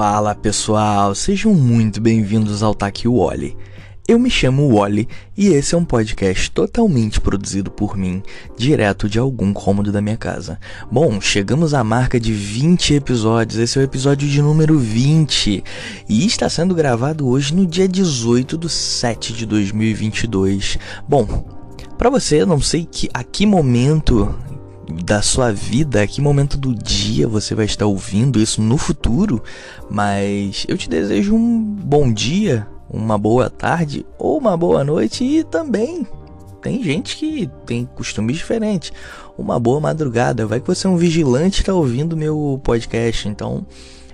Fala pessoal, sejam muito bem-vindos ao Taki Wally. Eu me chamo Wally e esse é um podcast totalmente produzido por mim, direto de algum cômodo da minha casa. Bom, chegamos à marca de 20 episódios, esse é o episódio de número 20 e está sendo gravado hoje no dia 18 de 7 de 2022. Bom, para você, não sei que a que momento da sua vida, que momento do dia você vai estar ouvindo isso no futuro, mas eu te desejo um bom dia, uma boa tarde ou uma boa noite e também tem gente que tem costumes diferentes. Uma boa madrugada. Vai que você é um vigilante e tá ouvindo meu podcast. Então,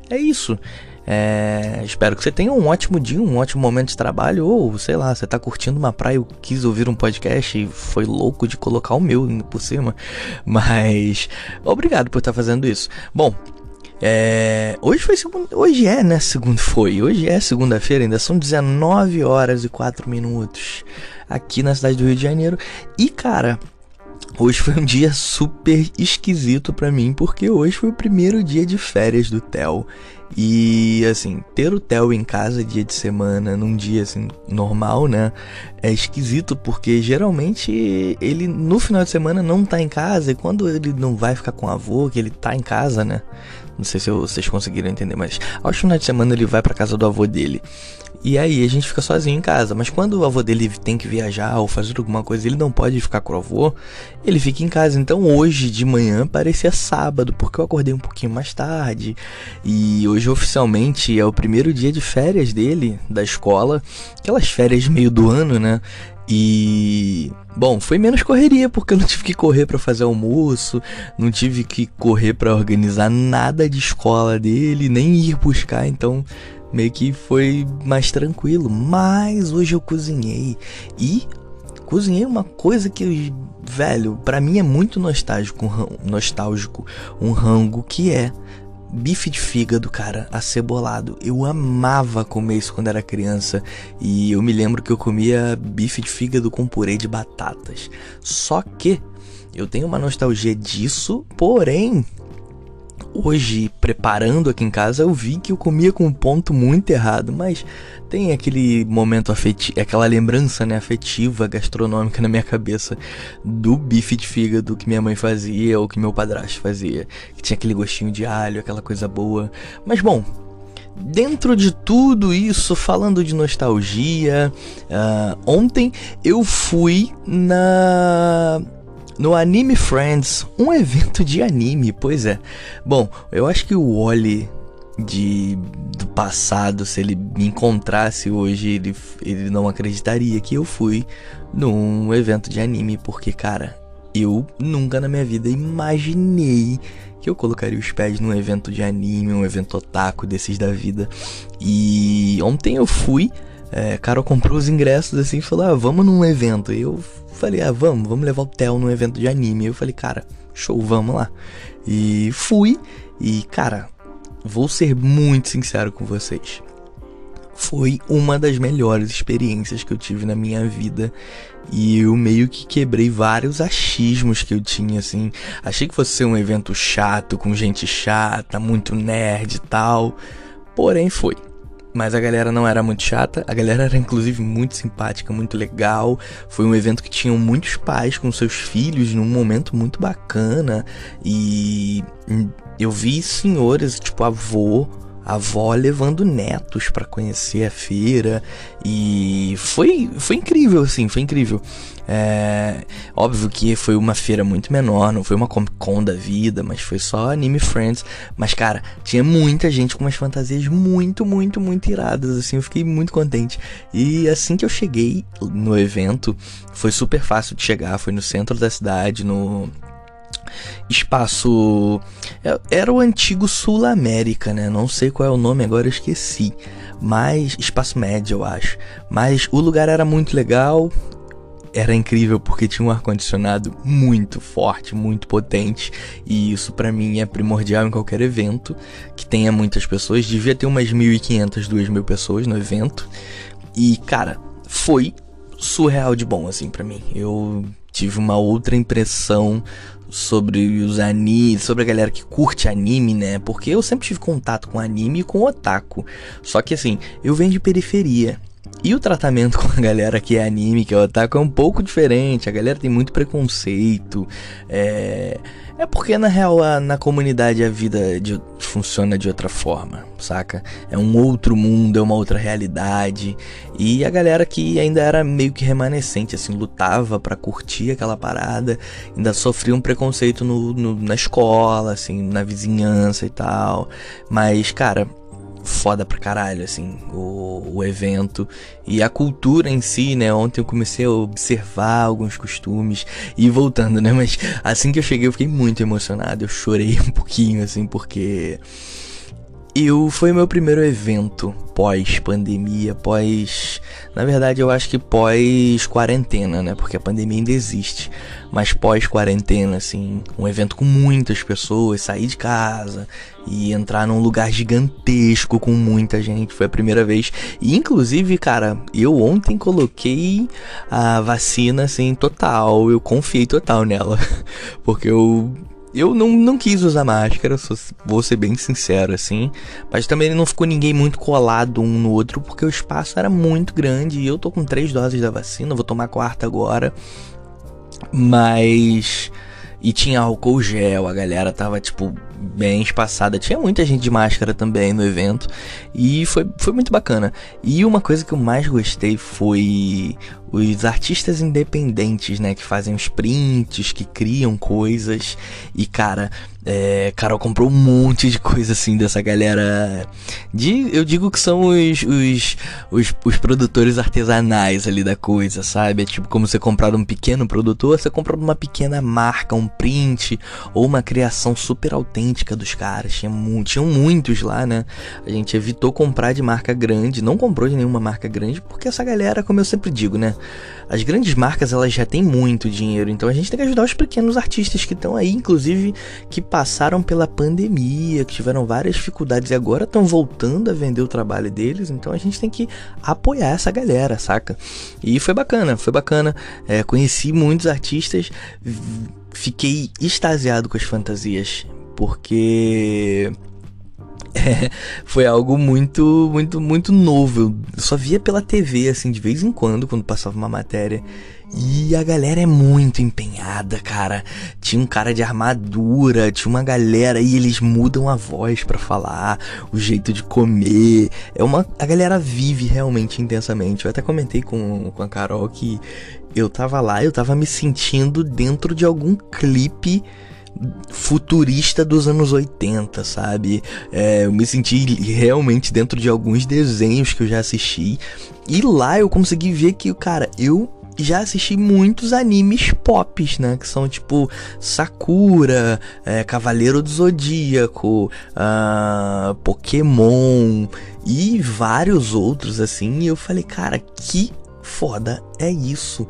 é isso. É, espero que você tenha um ótimo dia, um ótimo momento de trabalho, ou sei lá, você tá curtindo uma praia e quis ouvir um podcast e foi louco de colocar o meu por cima. Mas obrigado por estar tá fazendo isso. Bom, é, hoje foi segunda, hoje é, né? Segundo foi. Hoje é segunda-feira, ainda são 19 horas e 4 minutos aqui na cidade do Rio de Janeiro. E cara, hoje foi um dia super esquisito para mim, porque hoje foi o primeiro dia de férias do Theo. E assim, ter o Theo em casa dia de semana, num dia assim normal, né? É esquisito porque geralmente ele no final de semana não tá em casa e quando ele não vai ficar com o avô, que ele tá em casa, né? Não sei se vocês conseguiram entender, mas aos finais de semana ele vai para casa do avô dele. E aí a gente fica sozinho em casa. Mas quando o avô dele tem que viajar ou fazer alguma coisa, ele não pode ficar com o avô, ele fica em casa. Então hoje de manhã parecia sábado, porque eu acordei um pouquinho mais tarde. E hoje oficialmente é o primeiro dia de férias dele, da escola. Aquelas férias meio do ano, né? E bom, foi menos correria porque eu não tive que correr para fazer almoço, não tive que correr para organizar nada de escola dele, nem ir buscar, então meio que foi mais tranquilo. Mas hoje eu cozinhei e cozinhei uma coisa que, velho, para mim é muito nostálgico, nostálgico, um rango que é bife de fígado, cara, acebolado. Eu amava comer isso quando era criança e eu me lembro que eu comia bife de fígado com purê de batatas. Só que eu tenho uma nostalgia disso, porém hoje, preparando aqui em casa, eu vi que eu comia com um ponto muito errado, mas tem aquele momento afetivo, aquela lembrança né, afetiva, gastronômica na minha cabeça do bife de fígado que minha mãe fazia ou que meu padrasto fazia, que tinha aquele gostinho de alho, aquela coisa boa. Mas bom, dentro de tudo isso, falando de nostalgia, uh, ontem eu fui na no Anime Friends, um evento de anime, pois é. Bom, eu acho que o Wally de do passado, se ele me encontrasse hoje, ele, ele não acreditaria que eu fui num evento de anime, porque, cara, eu nunca na minha vida imaginei que eu colocaria os pés num evento de anime, um evento otaku desses da vida. E ontem eu fui, é, Carol comprou os ingressos assim e falou: ah, vamos num evento. E eu Falei, ah, vamos, vamos levar o Theo num evento de anime. Eu falei, cara, show, vamos lá. E fui, e cara, vou ser muito sincero com vocês. Foi uma das melhores experiências que eu tive na minha vida. E eu meio que quebrei vários achismos que eu tinha, assim. Achei que fosse ser um evento chato, com gente chata, muito nerd e tal. Porém, foi mas a galera não era muito chata, a galera era inclusive muito simpática, muito legal. Foi um evento que tinham muitos pais com seus filhos num momento muito bacana e eu vi senhores, tipo avô, avó levando netos para conhecer a feira e foi foi incrível assim, foi incrível. É, óbvio que foi uma feira muito menor, não foi uma Comic Con da vida, mas foi só Anime Friends. Mas, cara, tinha muita gente com umas fantasias muito, muito, muito iradas, assim, eu fiquei muito contente. E assim que eu cheguei no evento, foi super fácil de chegar, foi no centro da cidade, no espaço. É, era o antigo Sul América, né? Não sei qual é o nome agora, esqueci. Mas. Espaço Médio, eu acho. Mas o lugar era muito legal era incrível porque tinha um ar-condicionado muito forte, muito potente, e isso para mim é primordial em qualquer evento que tenha muitas pessoas. Devia ter umas 1.500, 2.000 pessoas no evento, e cara, foi surreal de bom assim para mim. Eu tive uma outra impressão sobre os animes, sobre a galera que curte anime, né? Porque eu sempre tive contato com anime e com otaku. Só que assim, eu venho de periferia. E o tratamento com a galera que é anime, que é otaku, é um pouco diferente. A galera tem muito preconceito. É, é porque, na real, a, na comunidade a vida de, funciona de outra forma, saca? É um outro mundo, é uma outra realidade. E a galera que ainda era meio que remanescente, assim, lutava para curtir aquela parada, ainda sofria um preconceito no, no, na escola, assim, na vizinhança e tal. Mas, cara foda pra caralho, assim, o, o evento e a cultura em si, né? Ontem eu comecei a observar alguns costumes e voltando, né? Mas assim que eu cheguei eu fiquei muito emocionado, eu chorei um pouquinho, assim, porque eu foi meu primeiro evento pós pandemia, pós, na verdade eu acho que pós quarentena, né? Porque a pandemia ainda existe, mas pós quarentena assim, um evento com muitas pessoas, sair de casa e entrar num lugar gigantesco com muita gente, foi a primeira vez. E inclusive, cara, eu ontem coloquei a vacina assim total, eu confiei total nela, porque eu eu não, não quis usar máscara, vou ser bem sincero assim. Mas também não ficou ninguém muito colado um no outro, porque o espaço era muito grande. E eu tô com três doses da vacina, vou tomar a quarta agora. Mas. E tinha álcool gel, a galera tava, tipo, bem espaçada. Tinha muita gente de máscara também no evento. E foi, foi muito bacana. E uma coisa que eu mais gostei foi os artistas independentes, né? Que fazem os prints, que criam coisas. E, cara, é, Carol comprou um monte de coisa assim dessa galera. De, eu digo que são os, os, os, os, produtores artesanais ali da coisa, sabe? É tipo como você comprar um pequeno produtor, você compra uma pequena marca, um print ou uma criação super autêntica dos caras. Tinha mu tinham muitos lá, né? A gente evitou comprar de marca grande, não comprou de nenhuma marca grande, porque essa galera, como eu sempre digo, né? As grandes marcas elas já têm muito dinheiro, então a gente tem que ajudar os pequenos artistas que estão aí, inclusive que passaram pela pandemia, que tiveram várias dificuldades e agora estão voltando a vender o trabalho deles, então a gente tem que apoiar essa galera, saca? E foi bacana, foi bacana. É, conheci muitos artistas, fiquei extasiado com as fantasias, porque é, foi algo muito, muito, muito novo. Eu só via pela TV, assim, de vez em quando, quando passava uma matéria. E a galera é muito empenhada, cara. Tinha um cara de armadura, tinha uma galera e eles mudam a voz para falar, o jeito de comer. É uma a galera vive realmente intensamente. Eu até comentei com, com a Carol que eu tava lá, eu tava me sentindo dentro de algum clipe futurista dos anos 80, sabe? É, eu me senti realmente dentro de alguns desenhos que eu já assisti. E lá eu consegui ver que, cara, eu já assisti muitos animes pops, né? Que são tipo Sakura, é, Cavaleiro do Zodíaco, uh, Pokémon e vários outros assim. E eu falei, cara, que foda é isso?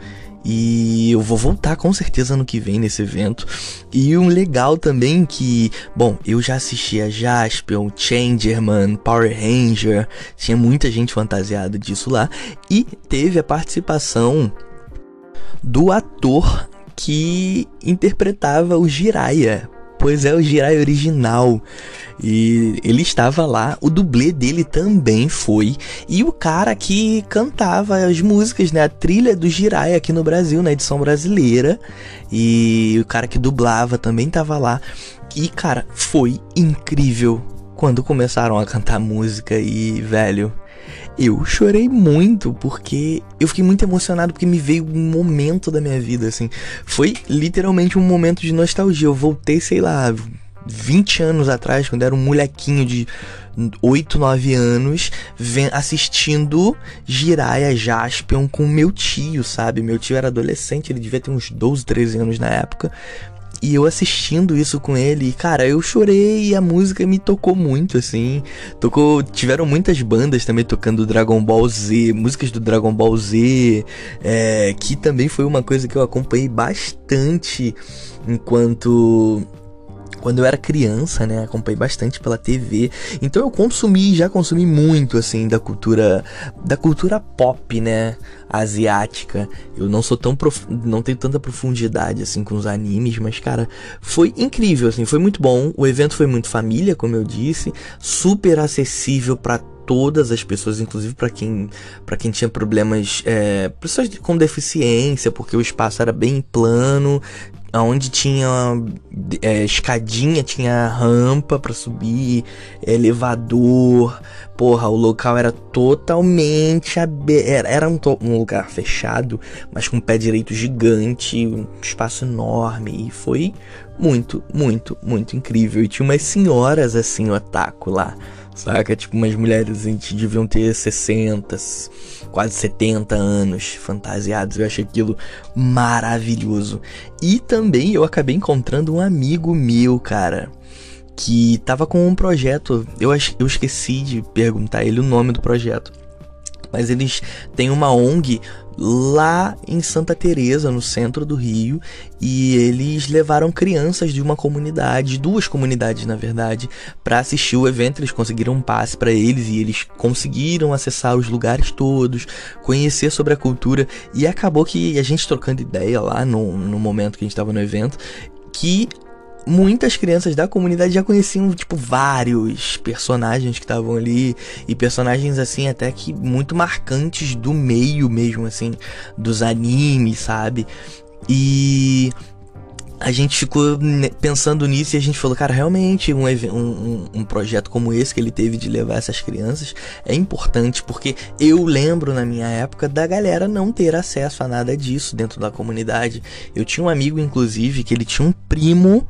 E eu vou voltar com certeza ano que vem nesse evento. E um legal também que, bom, eu já assisti a Jaspion, Changerman, Power Ranger, tinha muita gente fantasiada disso lá. E teve a participação do ator que interpretava o Jiraiya Pois é, o Jirai original. E ele estava lá, o dublê dele também foi. E o cara que cantava as músicas, né? A trilha do Jirai aqui no Brasil, na edição brasileira. E o cara que dublava também estava lá. E, cara, foi incrível quando começaram a cantar música e, velho, eu chorei muito porque eu fiquei muito emocionado porque me veio um momento da minha vida assim. Foi literalmente um momento de nostalgia. Eu voltei, sei lá, 20 anos atrás, quando era um molequinho de 8, 9 anos, assistindo Jiraiya Jaspion com meu tio, sabe? Meu tio era adolescente, ele devia ter uns 12, 13 anos na época. E eu assistindo isso com ele, cara, eu chorei e a música me tocou muito, assim. Tocou. Tiveram muitas bandas também tocando Dragon Ball Z, músicas do Dragon Ball Z, é, que também foi uma coisa que eu acompanhei bastante enquanto quando eu era criança, né, acompanhei bastante pela TV. Então eu consumi, já consumi muito assim da cultura da cultura pop, né, asiática. Eu não sou tão prof... não tenho tanta profundidade assim com os animes, mas cara, foi incrível assim, foi muito bom. O evento foi muito família, como eu disse, super acessível para todas as pessoas, inclusive para quem para quem tinha problemas, é, pessoas com deficiência, porque o espaço era bem plano, onde tinha é, escadinha, tinha rampa para subir, elevador. Porra, o local era totalmente aberto. Era, um, um, lugar fechado, mas com um pé direito gigante, um espaço enorme. E foi muito, muito, muito incrível. E tinha umas senhoras assim, otaku lá Saca? Tipo, umas mulheres a gente deviam ter 60, quase 70 anos fantasiados. Eu achei aquilo maravilhoso. E também eu acabei encontrando um amigo meu, cara, que tava com um projeto. Eu, eu esqueci de perguntar ele o nome do projeto. Mas eles têm uma ONG lá em Santa Teresa, no centro do Rio, e eles levaram crianças de uma comunidade, duas comunidades na verdade, para assistir o evento. Eles conseguiram um passe para eles e eles conseguiram acessar os lugares todos, conhecer sobre a cultura e acabou que a gente trocando ideia lá no, no momento que a gente estava no evento, que muitas crianças da comunidade já conheciam, tipo, vários personagens que estavam ali. E personagens, assim, até que muito marcantes do meio mesmo, assim, dos animes, sabe? E a gente ficou pensando nisso e a gente falou, cara, realmente um, um, um, projeto como esse que ele teve de levar essas crianças é importante, porque eu lembro na minha época da galera não ter acesso a nada disso dentro da comunidade. Eu tinha um amigo, inclusive, que ele tinha um primo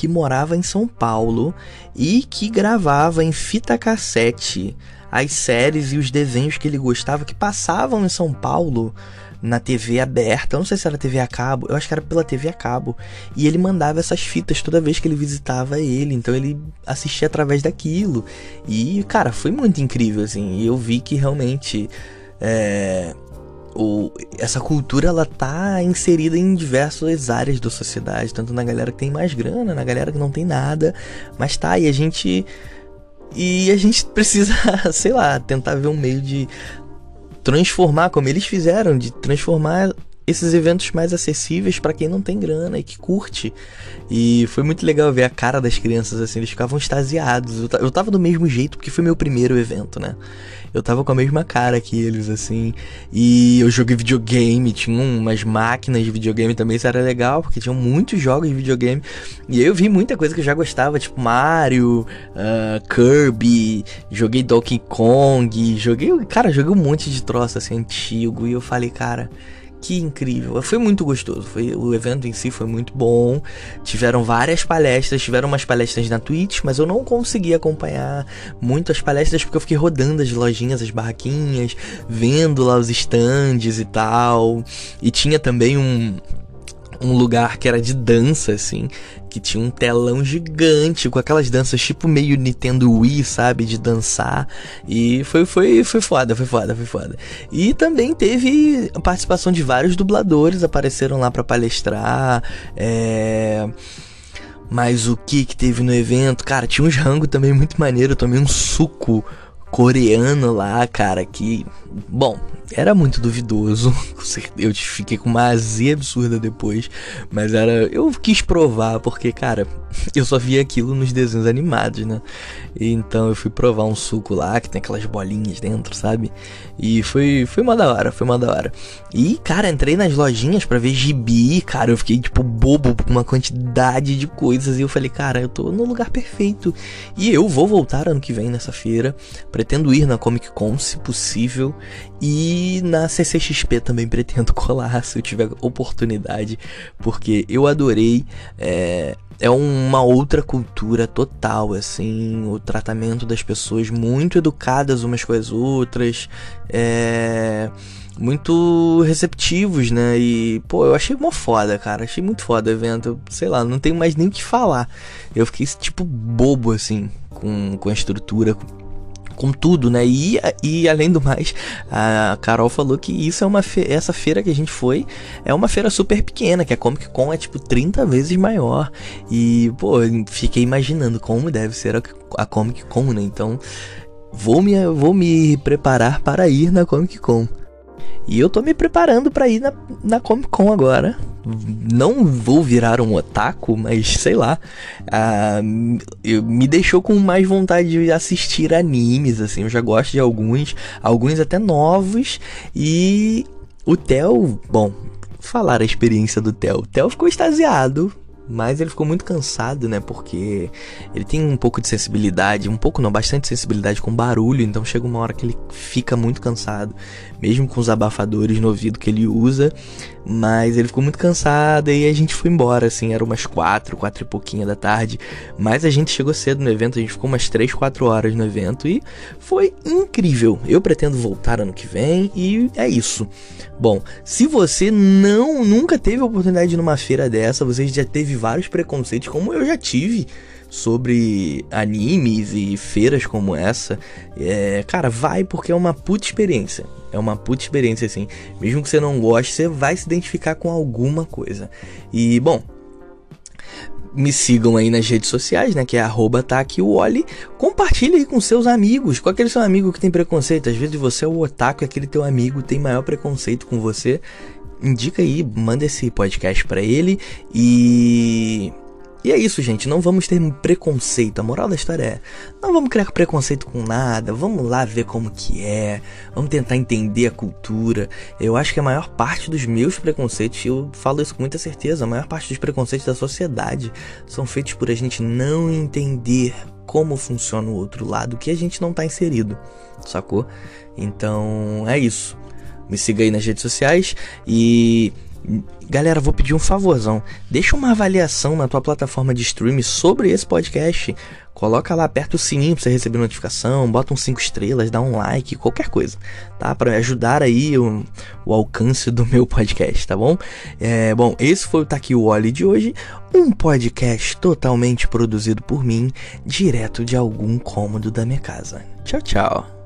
que morava em São Paulo e que gravava em fita cassete as séries e os desenhos que ele gostava que passavam em São Paulo na TV aberta. Eu não sei se era TV a cabo, eu acho que era pela TV a cabo. E ele mandava essas fitas toda vez que ele visitava ele, então ele assistia através daquilo. E, cara, foi muito incrível, assim. E eu vi que realmente. É, o, essa cultura ela tá inserida em diversas áreas da sociedade, tanto na galera que tem mais grana, na galera que não tem nada, mas tá, e a gente e a gente precisa, sei lá, tentar ver um meio de transformar como eles fizeram, de transformar esses eventos mais acessíveis para quem não tem grana e que curte. E foi muito legal ver a cara das crianças assim, eles ficavam extasiados. Eu, eu tava do mesmo jeito porque foi meu primeiro evento, né? Eu tava com a mesma cara que eles, assim. E eu joguei videogame, tinha umas máquinas de videogame também, isso era legal, porque tinham muitos jogos de videogame. E aí eu vi muita coisa que eu já gostava, tipo Mario, uh, Kirby, joguei Donkey Kong, joguei. Cara, joguei um monte de troço assim antigo. E eu falei, cara que incrível. Foi muito gostoso. Foi, o evento em si foi muito bom. Tiveram várias palestras, tiveram umas palestras na Twitch, mas eu não consegui acompanhar muitas palestras porque eu fiquei rodando as lojinhas, as barraquinhas, vendo lá os stands e tal. E tinha também um um lugar que era de dança, assim, que tinha um telão gigante com aquelas danças tipo meio Nintendo Wii, sabe, de dançar. E foi foi foi foda, foi foda, foi foda. E também teve a participação de vários dubladores apareceram lá para palestrar. É mas o que que teve no evento? Cara, tinha uns rango também muito maneiro. Eu tomei um suco coreano lá, cara, que. Bom, era muito duvidoso. Eu fiquei com uma azia absurda depois. Mas era. Eu quis provar, porque, cara, eu só via aquilo nos desenhos animados, né? Então eu fui provar um suco lá, que tem aquelas bolinhas dentro, sabe? E foi, foi uma da hora, foi uma da hora. E, cara, entrei nas lojinhas para ver gibi, cara. Eu fiquei, tipo, bobo com uma quantidade de coisas. E eu falei, cara, eu tô no lugar perfeito. E eu vou voltar ano que vem nessa feira. Pretendo ir na Comic Con, se possível. E na CCXP também pretendo colar se eu tiver oportunidade, porque eu adorei. É, é uma outra cultura total, assim, o tratamento das pessoas muito educadas umas com as outras, é, muito receptivos, né? E, pô, eu achei mó foda, cara, achei muito foda o evento, sei lá, não tenho mais nem o que falar. Eu fiquei, tipo, bobo, assim, com, com a estrutura, com tudo, né? E, e além do mais, a Carol falou que isso é uma fe essa feira que a gente foi é uma feira super pequena, que a Comic Con é tipo 30 vezes maior. E, pô, fiquei imaginando como deve ser a, a Comic Con, né? Então, vou me, vou me preparar para ir na Comic Con. E eu tô me preparando para ir na, na Comic Con agora. Não vou virar um otaku, mas sei lá. Uh, eu, me deixou com mais vontade de assistir animes, assim. Eu já gosto de alguns, alguns até novos. E o Theo, bom, falar a experiência do Theo. O Theo ficou extasiado mas ele ficou muito cansado, né? Porque ele tem um pouco de sensibilidade, um pouco não, bastante sensibilidade com barulho, então chega uma hora que ele fica muito cansado, mesmo com os abafadores no ouvido que ele usa. Mas ele ficou muito cansado e a gente foi embora, assim, era umas quatro, quatro e pouquinho da tarde. Mas a gente chegou cedo no evento, a gente ficou umas três, quatro horas no evento e foi incrível. Eu pretendo voltar ano que vem e é isso. Bom, se você não nunca teve a oportunidade de ir numa feira dessa, você já teve vários preconceitos, como eu já tive sobre animes e feiras como essa, é, cara, vai porque é uma puta experiência. É uma puta experiência, assim. Mesmo que você não goste, você vai se identificar com alguma coisa. E, bom, me sigam aí nas redes sociais, né? Que é arroba tá aqui o Oli. Compartilhe aí com seus amigos, com aquele seu amigo que tem preconceito. Às vezes você é o otaku e aquele teu amigo tem maior preconceito com você. Indica aí, manda esse podcast para ele e e é isso, gente. Não vamos ter preconceito. A moral da história é: não vamos criar preconceito com nada. Vamos lá ver como que é. Vamos tentar entender a cultura. Eu acho que a maior parte dos meus preconceitos, eu falo isso com muita certeza, a maior parte dos preconceitos da sociedade são feitos por a gente não entender como funciona o outro lado que a gente não está inserido, sacou? Então é isso. Me siga aí nas redes sociais e Galera, vou pedir um favorzão. Deixa uma avaliação na tua plataforma de streaming sobre esse podcast. Coloca lá, aperta o sininho pra você receber notificação, bota uns 5 estrelas, dá um like, qualquer coisa, tá? Para ajudar aí o, o, alcance do meu podcast, tá bom? É, bom, esse foi o Tá Aqui o Oli de hoje, um podcast totalmente produzido por mim, direto de algum cômodo da minha casa. Tchau, tchau.